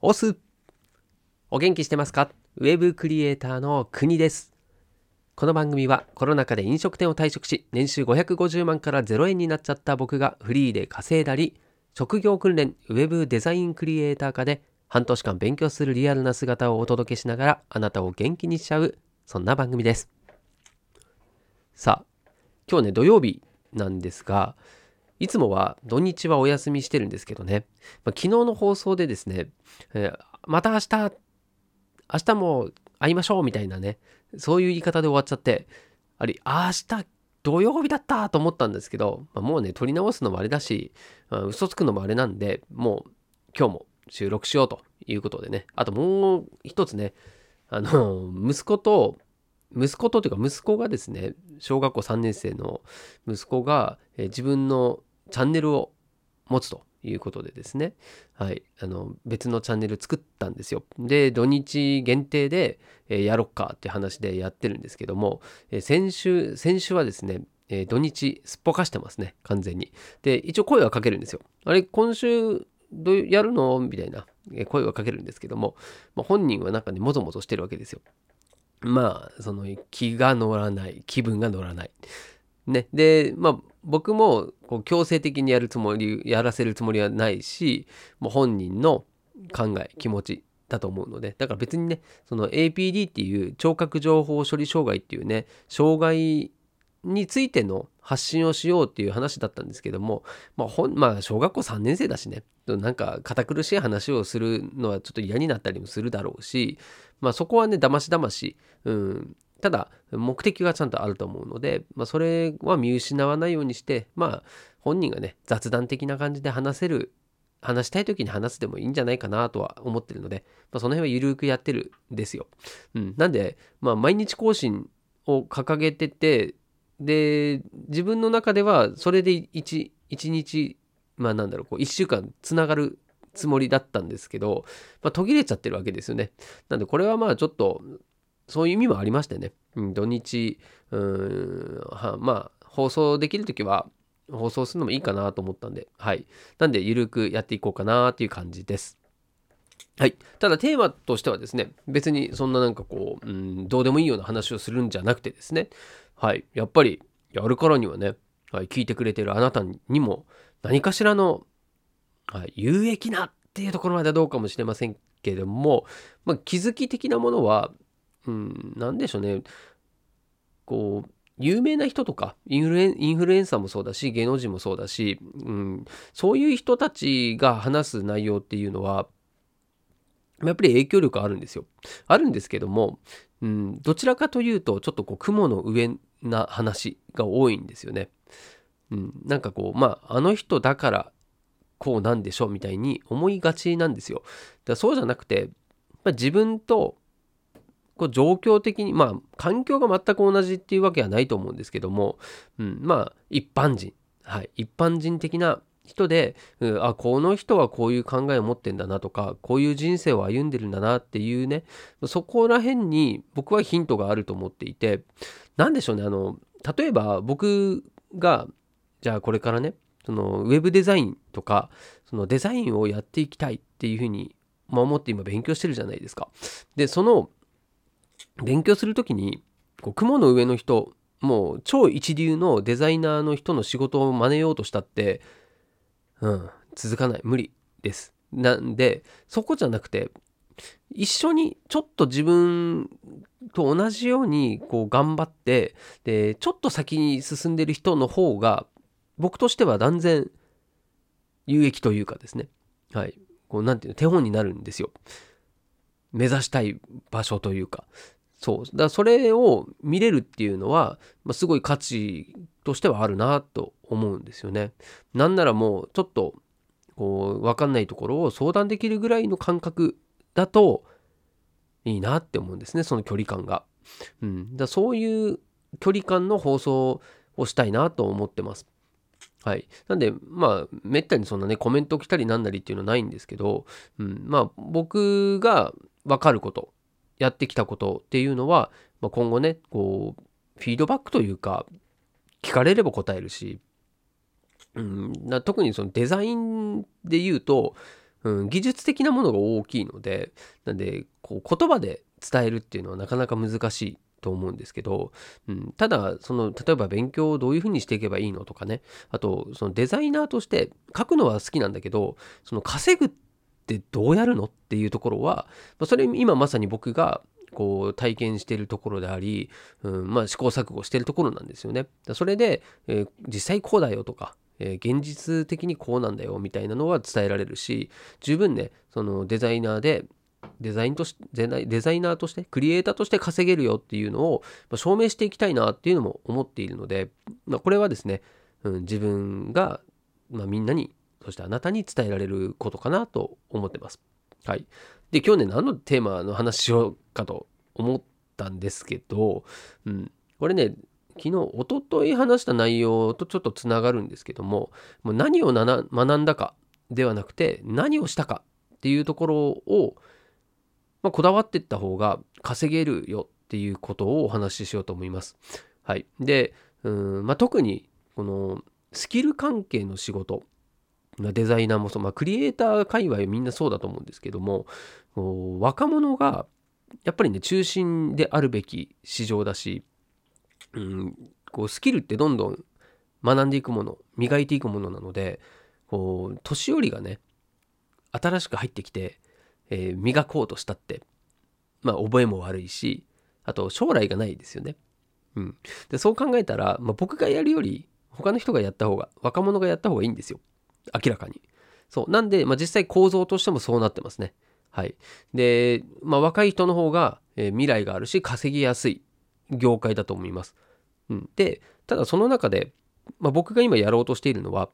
オスお元気してますか？ウェブクリエイターの国です。この番組はコロナ禍で飲食店を退職し、年収550万から0円になっちゃった僕がフリーで稼いだり、職業訓練ウェブデザインクリエイター科で半年間勉強するリアルな姿をお届けしながらあなたを元気にしちゃう、そんな番組です。さあ、今日ね、土曜日なんですが、いつもは土日はお休みしてるんですけどね、まあ、昨日の放送でですね、えー、また明日、明日も会いましょうみたいなね、そういう言い方で終わっちゃって、あれ、明日土曜日だったと思ったんですけど、まあ、もうね、撮り直すのもあれだし、まあ、嘘つくのもあれなんで、もう今日も収録しようということでね、あともう一つね、あの、息子と、息子とというか息子がですね、小学校3年生の息子が、え自分のチャンネルを持つということでですね、はい、あの別のチャンネル作ったんですよ。で土日限定で、えー、やろっかって話でやってるんですけども、えー、先週先週はですね、えー、土日すっぽかしてますね完全に。で一応声はかけるんですよ。あれ今週どうやるの？みたいな声はかけるんですけども、まあ、本人はなんかねもぞもぞしてるわけですよ。まあその気が乗らない気分が乗らない。ね、で、まあ、僕もこう強制的にやるつもり、やらせるつもりはないし、もう本人の考え、気持ちだと思うので、だから別にね、その APD っていう聴覚情報処理障害っていうね、障害についての発信をしようっていう話だったんですけども、まあ、ほんまあ、小学校3年生だしね、なんか堅苦しい話をするのはちょっと嫌になったりもするだろうし、まあそこはね、だましだまし、うん、ただ、目的がちゃんとあると思うので、まあ、それは見失わないようにして、まあ、本人がね、雑談的な感じで話せる、話したい時に話すでもいいんじゃないかなとは思ってるので、まあ、その辺はゆるくやってるんですよ。うん。なんで、まあ、毎日更新を掲げてて、で、自分の中では、それで1、1日、まあなんだろう、こう、1週間つながるつもりだったんですけど、まあ、途切れちゃってるわけですよね。なんでこれはまあちょっとそういう意味もありましてね、うん、土日、うん、まあ、放送できるときは、放送するのもいいかなと思ったんで、はい。なんで、ゆるくやっていこうかなっていう感じです。はい。ただ、テーマとしてはですね、別にそんななんかこう、うん、どうでもいいような話をするんじゃなくてですね、はい。やっぱり、やるからにはね、はい、聞いてくれてるあなたにも、何かしらの、はい、有益なっていうところまではどうかもしれませんけれども、まあ、気づき的なものは、うん、なんでしょうね。こう、有名な人とかインフルエン、インフルエンサーもそうだし、芸能人もそうだし、うん、そういう人たちが話す内容っていうのは、やっぱり影響力あるんですよ。あるんですけども、うん、どちらかというと、ちょっとこう、雲の上な話が多いんですよね。うん、なんかこう、まあ、あの人だからこうなんでしょうみたいに思いがちなんですよ。だそうじゃなくて、まあ、自分とこう状況的に、まあ、環境が全く同じっていうわけはないと思うんですけども、うん、まあ、一般人、はい、一般人的な人で、うん、あ、この人はこういう考えを持ってんだなとか、こういう人生を歩んでるんだなっていうね、そこら辺に僕はヒントがあると思っていて、なんでしょうね、あの、例えば僕が、じゃあこれからね、そのウェブデザインとか、そのデザインをやっていきたいっていうふうに、まあ、思って今勉強してるじゃないですか。で、その勉強する時にこう雲の上の人もう超一流のデザイナーの人の仕事を真似ようとしたって、うん、続かない。無理です。なんでそこじゃなくて一緒にちょっと自分と同じようにこう頑張ってでちょっと先に進んでる人の方が僕としては断然有益というかですね。はい。こうなんていうの手本になるんですよ。目指したい場所というか。そう。だそれを見れるっていうのは、まあ、すごい価値としてはあるなと思うんですよね。なんならもうちょっとこう分かんないところを相談できるぐらいの感覚だといいなって思うんですねその距離感が。うん、だそういう距離感の放送をしたいなと思ってます。はい。なんで、まあ、めったにそんなね、コメント来たりなんなりっていうのはないんですけど、うん、まあ、僕が分かることやってきたことっていうのは、まあ、今後ねこうフィードバックというか聞かれれば答えるし、うん、特にそのデザインで言うとうん、技術的なものが大きいのでなんでこう言葉で伝えるっていうのはなかなか難しいと思うんですけど、うん、ただその例えば勉強をどういうふうにしていけばいいのとかねあとそのデザイナーとして書くのは好きなんだけどその稼ぐってどうやるのっていうところは、まあ、それ今まさに僕がこう体験しているところであり、うん、まあ試行錯誤しているところなんですよね。それで、えー、実際こうだよとか、えー、現実的にこうなんだよみたいなのは伝えられるし十分ねそのデザイナーでデザインとしてデザイナーとしてクリエイターとして稼げるよっていうのを証明していきたいなっていうのも思っているので、まあ、これはですね、うん、自分が、まあ、みんなにそしてあなたに伝えられることかなと思ってます。はい。で今日ね何のテーマの話しようかと思ったんですけど、うん、これね昨日おととい話した内容とちょっとつながるんですけどももう何を学んだかではなくて何をしたかっていうところをまあ、こだわっていった方が稼げるよっていうことをお話ししようと思います。はい。で、うんまあ、特にこのスキル関係の仕事、デザイナーもそう、まあ、クリエイター界隈みんなそうだと思うんですけども、若者がやっぱりね、中心であるべき市場だし、うん、こうスキルってどんどん学んでいくもの、磨いていくものなので、こう年寄りがね、新しく入ってきて、えー、磨こうとしたって、まあ、覚えも悪いし、あと、将来がないですよね。うん。で、そう考えたら、まあ、僕がやるより、他の人がやった方が、若者がやった方がいいんですよ。明らかに。そう。なんで、まあ、実際構造としてもそうなってますね。はい。で、まあ、若い人の方が、えー、未来があるし、稼ぎやすい業界だと思います。うん。で、ただその中で、まあ、僕が今やろうとしているのは、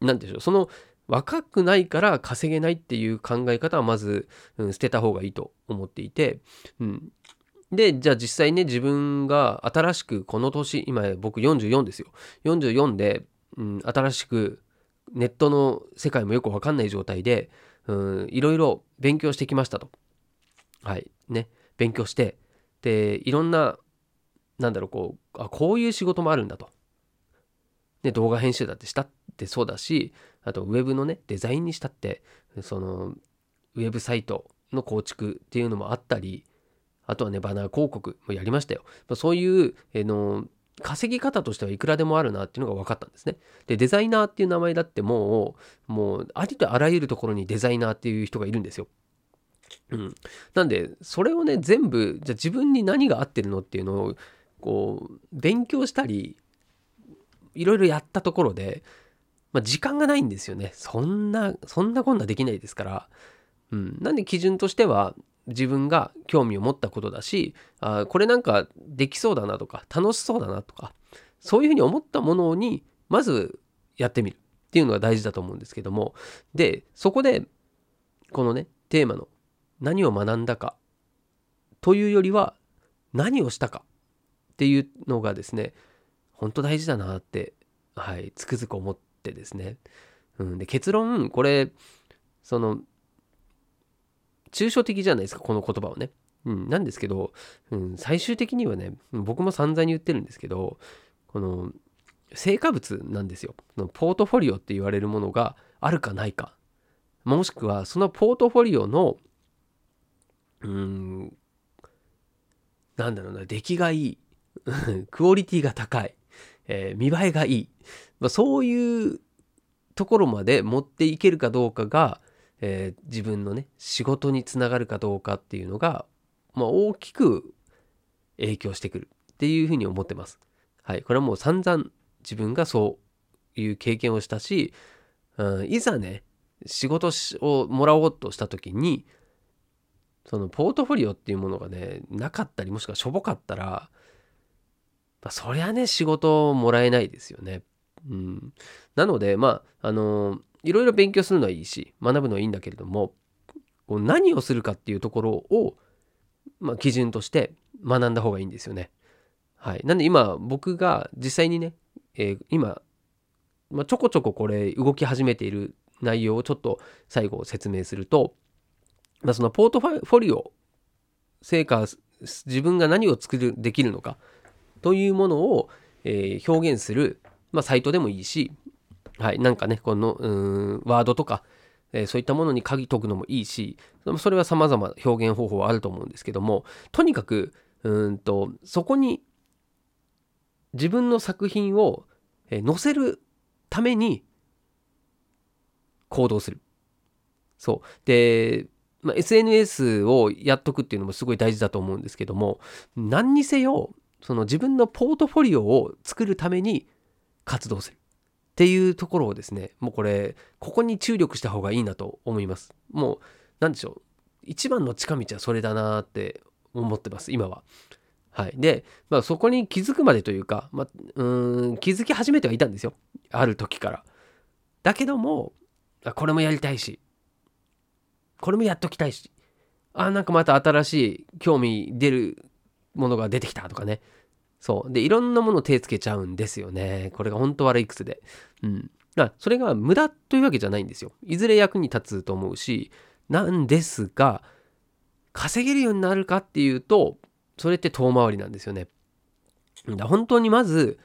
何でしょう、その若くないから稼げないっていう考え方はまず、うん、捨てた方がいいと思っていて、うん、でじゃあ実際ね自分が新しくこの年今僕44ですよ44で、うん、新しくネットの世界もよく分かんない状態で、うん、いろいろ勉強してきましたと。はい。ね。勉強してでいろんななんだろうこうあこういう仕事もあるんだと、ね、動画編集だってしたってそうだしあとウェブのねデザインにしたってそのウェブサイトの構築っていうのもあったりあとはねバナー広告もやりましたよ。そういう、えの稼ぎ方としてはいくらでもあるなっていうのが分かったんですねでデザイナーっていう名前だってもうもうありとあらゆるところにデザイナーっていう人がいるんですようん、なんでそれをね全部じゃあ自分に何が合ってるのっていうのをこう勉強したりいろいろやったところでまあ、時間がないんですよね。そんな、そんなこんなできないですから。うん。なんで基準としては、自分が興味を持ったことだし、あこれなんかできそうだなとか、楽しそうだなとか、そういうふうに思ったものに、まずやってみる。っていうのが大事だと思うんですけども、で、そこで、このね、テーマの何を学んだかというよりは、何をしたかっていうのがですね、本当大事だなって、はい、つくづく思ってですね、うん、で結論これその抽象的じゃないですかこの言葉はね、うん、なんですけど、うん、最終的にはね僕も散々に言ってるんですけどこの成果物なんですよ。ポートフォリオって言われるものがあるかないか。もしくはそのポートフォリオのうーんなんだろうな出来がいい クオリティが高い、えー、見栄えがいい。まあ、そういうところまで持っていけるかどうかが、えー、自分のね仕事につながるかどうかっていうのが、まあ、大きく影響してくるっていうふうに思ってます。はい、これはもう散々自分がそういう経験をしたし、うん、いざね仕事をもらおうとした時にそのポートフォリオっていうものがねなかったりもしくはしょぼかったら、まあ、そりゃね仕事をもらえないですよね。うん、なのでまああのいろいろ勉強するのはいいし学ぶのはいいんだけれどもこう何をするかっていうところを、まあ、基準として学んだ方がいいんですよね。はい、なんで今僕が実際にね、えー、今、まあ、ちょこちょここれ動き始めている内容をちょっと最後説明すると、まあ、そのポートフォリオ成果自分が何を作るできるのかというものを、えー、表現するまあ、サイトでもいいし、はい、なんかね、この、うん、ワードとか、えー、そういったものに鍵解くのもいいしそれは様々表現方法はあると思うんですけどもとにかくうんとそこに自分の作品をえ載せるために行動する。そう。で、まあ、SNS をやっとくっていうのもすごい大事だと思うんですけども何にせよその自分のポートフォリオを作るために活動するっていうところをですねもうこれここに注力した方がいいなと思います。もう何でしょう。一番の近道はそれだなって思ってます今は。はい。で、まあ、そこに気づくまでというか、まあ、うん気づき始めてはいたんですよ。ある時から。だけどもこれもやりたいし。これもやっときたいし。あなんかまた新しい興味出るものが出てきたとかね。そう。でいろんなもの手つけちゃうんですよね。これが本当悪い癖で。うん。あそれが無駄というわけじゃないんですよ。いずれ役に立つと思うしなんですが稼げるようになるかっていうとそれって遠回りなんですよね。だ本当にまず、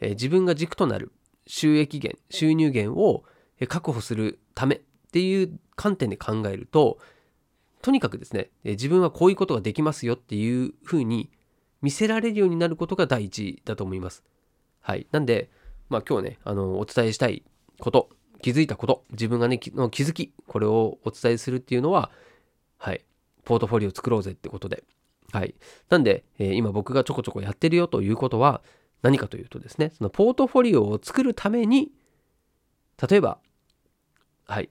えー、自分が軸となる収益源収入源を確保するためっていう観点で考えるととにかくですね自分はこういうことができますよっていうふうに見せられるようになることが第一だと思います。はい。なんで、まあ今日ね、あの、お伝えしたいこと、気づいたこと、自分がね、の気づき、これをお伝えするっていうのは、はい。ポートフォリオ作ろうぜってことで。はい。なんで、えー、今僕がちょこちょこやってるよということは、何かというとですね、そのポートフォリオを作るために、例えば、はい。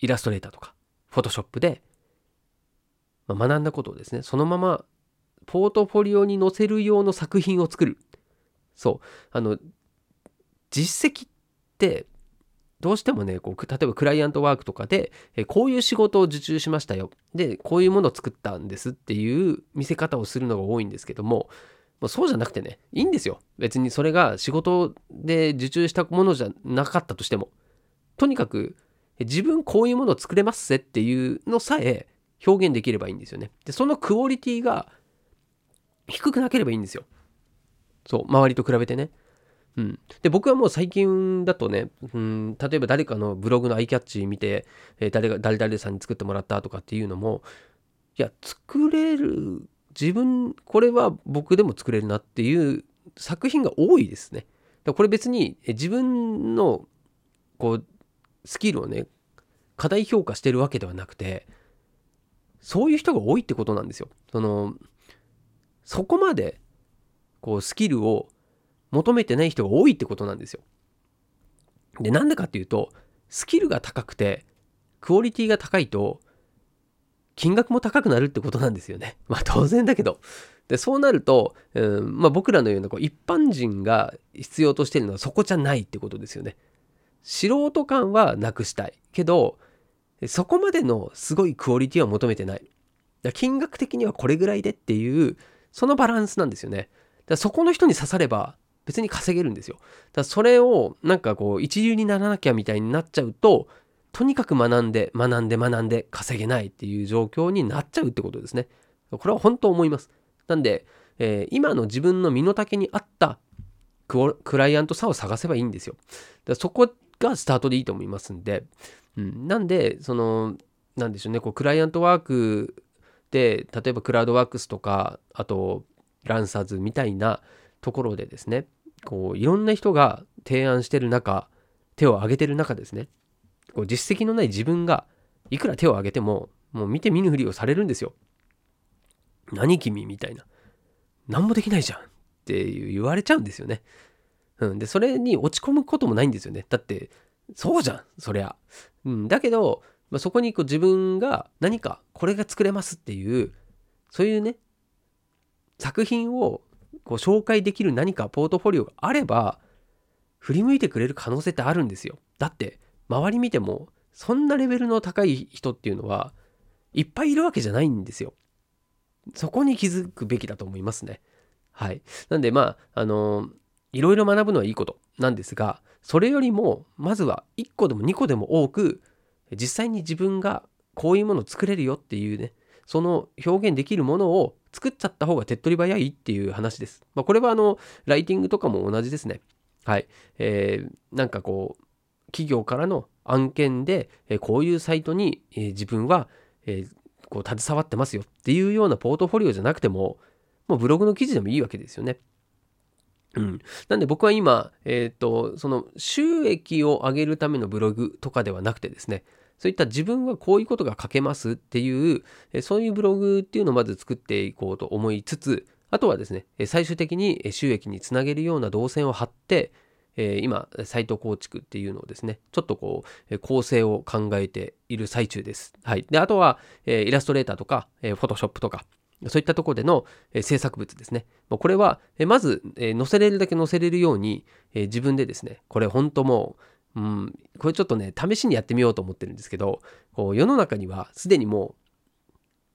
イラストレーターとか、フォトショップで、まあ、学んだことをですね、そのままポートフォリオに載せる用の作品を作る。そう。あの、実績って、どうしてもね、こう例えばクライアントワークとかで、えこういう仕事を受注しましたよ。で、こういうものを作ったんですっていう見せ方をするのが多いんですけども、まあ、そうじゃなくてね、いいんですよ。別にそれが仕事で受注したものじゃなかったとしても。とにかく、自分こういうものを作れますぜっていうのさえ表現できればいいんですよね。で、そのクオリティが低くなければいいんですよ。そう、周りと比べてね。うん、で僕はもう最近だとね、うん、例えば誰かのブログのアイキャッチ見て、えー、誰が誰々さんに作ってもらったとかっていうのもいや作れる自分これは僕でも作れるなっていう作品が多いですね。だこれ別に自分のこうスキルをね過大評価してるわけではなくてそういう人が多いってことなんですよ。そのそこまでこうスキルを求めてない人が多いってことなんですよ。でなんでかっていうとスキルが高くてクオリティが高いと金額も高くなるってことなんですよね。まあ当然だけど。でそうなると、うんまあ、僕らのようなこう一般人が必要としてるのはそこじゃないってことですよね。素人感はなくしたいけどそこまでのすごいクオリティは求めてない。金額的にはこれぐらいでっていうそのバランスなんですよね。だそこの人に刺されば別に稼げるんですよ。だそれをなんかこう一流にならなきゃみたいになっちゃうととにかく学んで学んで学んで稼げないっていう状況になっちゃうってことですね。これは本当思います。なんで、えー、今の自分の身の丈に合ったクライアントさを探せばいいんですよ。だそこがスタートでいいと思いますんで、うん、なんでそのなんでしょうねこうクライアントワークで例えばクラウドワークスとかあとランサーズみたいなところでですねこういろんな人が提案してる中手を挙げてる中ですねこう実績のない自分がいくら手を挙げてももう見て見ぬふりをされるんですよ。何君みたいな。何もできないじゃんって言われちゃうんですよね。うん。で、それに落ち込むこともないんですよね。だって、そうじゃん、そりゃ。うん。だけど、まあ、そこにこう自分が何かこれが作れますっていうそういうね作品をこう紹介できる何かポートフォリオがあれば振り向いてくれる可能性ってあるんですよ。だって周り見てもそんなレベルの高い人っていうのはいっぱいいるわけじゃないんですよ。そこに気づくべきだと思いますね。はい。なんでまああのいろいろ学ぶのはいいことなんですがそれよりもまずは1個でも2個でも多く実際に自分がこういうものを作れるよっていうねその表現できるものを作っちゃった方が手っ取り早いっていう話です。まあ、これはあのライティングとかも同じですね。はい。えー、なんかこう企業からの案件で、えこういうサイトに、え自分は、えこう携わってますよっていうようなポートフォリオじゃなくても、もうブログの記事でもいいわけですよね。うん。なんで僕は今、えっ、ー、と、その収益を上げるためのブログとかではなくてですね、そういった自分はこういうことが書けますっていう、そういうブログっていうのをまず作っていこうと思いつつ、あとはですね、最終的に収益につなげるような動線を張って、今、サイト構築っていうのをですね、ちょっとこう、構成を考えている最中です。はい。で、あとは、イラストレーターとか、フォトショップとか、そういったところでの制作物ですね。これは、まず、載せれるだけ載せれるように、自分でですね、これ本当もう、うん、これちょっとね、試しにやってみようと思ってるんですけど、こう世の中にはすでにも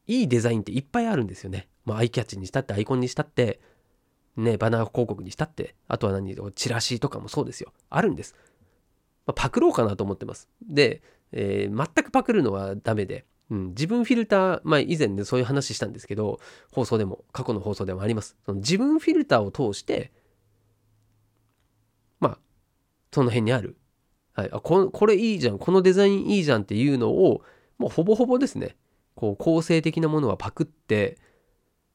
う、いいデザインっていっぱいあるんですよね。まあ、アイキャッチにしたって、アイコンにしたって、ね、バナー広告にしたって、あとは何、チラシとかもそうですよ。あるんです。まあ、パクろうかなと思ってます。で、えー、全くパクるのはダメで、うん、自分フィルター、まあ以前でそういう話したんですけど、放送でも、過去の放送でもあります。その自分フィルターを通して、まあ、その辺にある、はい、あここれいいじゃん、このデザインいいじゃんっていうのを、もうほぼほぼですね、こう構成的なものはパクって、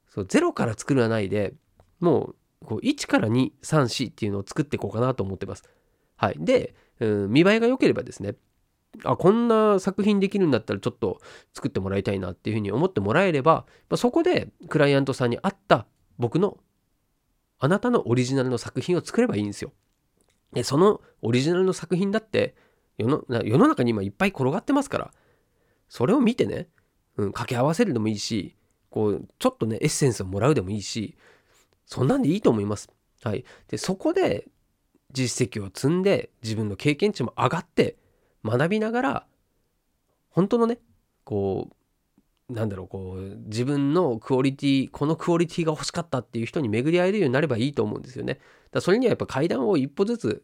そうゼロから作らないで、もうこう1から2、3、4っていうのを作っていこうかなと思ってます。はい。で、うん、見栄えが良ければですね、あこんな作品できるんだったらちょっと作ってもらいたいなっていうふうに思ってもらえれば、まあ、そこでクライアントさんに合った僕のあなたのオリジナルの作品を作ればいいんですよ。でそのオリジナルの作品だって世の世の中に今いっぱい転がってますからそれを見てね、うん、掛け合わせるでもいいしこうちょっとねエッセンスをもらうでもいいしそんなんでいいと思います。はい、でそこで実績を積んで自分の経験値も上がって学びながら本当のねこうなんだろうこう自分のクオリティこのクオリティが欲しかったっていう人に巡り合えるようになればいいと思うんですよね。だそれにはやっぱ階段を一歩ずつ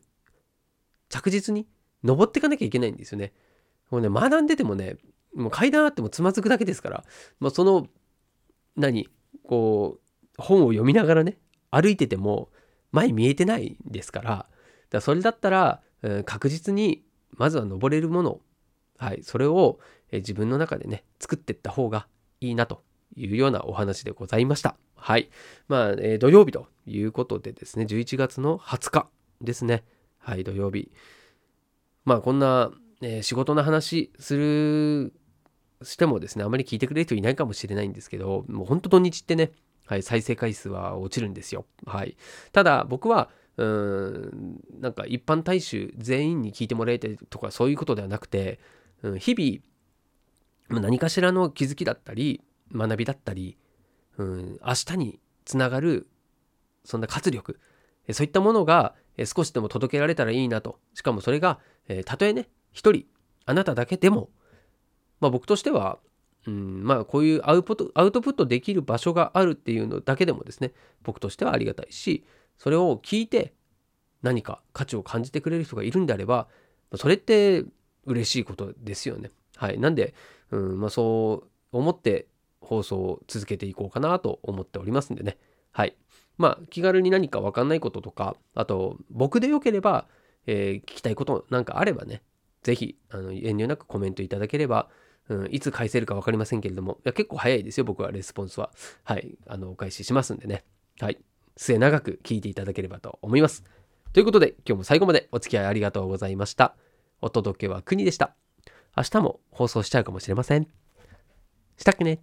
着実に登っていかなきゃいけないんですよね。もうね学んでてもねもう階段あってもつまずくだけですから、まあ、その何こう本を読みながらね歩いてても前見えてないですからだからそれだったら、うん、確実にまずは登れるもの、はい、それを自分の中でね、作っていった方がいいなというようなお話でございました。はい。まあ、えー、土曜日ということでですね、11月の20日ですね。はい、土曜日。まあ、こんな、えー、仕事の話する、してもですね、あまり聞いてくれる人いないかもしれないんですけど、もう本当土日ってね、はい、再生回数は落ちるんですよ。はい。ただ、僕は、うんなんか一般大衆全員に聞いてもらえたりとかそういうことではなくて、うん、日々何かしらの気づきだったり学びだったり、うん、明日につながるそんな活力そういったものが少しでも届けられたらいいなとしかもそれがたとえね一人あなただけでも、まあ、僕としては、うん、まあこういうアウトプットできる場所があるっていうのだけでもですね僕としてはありがたいしそれを聞いて何か価値を感じてくれる人がいるんであればそれって嬉しいことですよね。はい。なんで、うんまあ、そう思って放送を続けていこうかなと思っておりますんでね。はい。まあ気軽に何か分かんないこととかあと僕でよければ、えー、聞きたいことなんかあればね是非あの遠慮なくコメントいただければ、うん、いつ返せるか分かりませんけれどもいや結構早いですよ僕はレスポンスははいあのお返ししますんでねはい末長く聞いていただければと思います。ということで、今日も最後までお付き合いありがとうございました。お届けは国でした。明日も放送しちゃうかもしれません。したっけね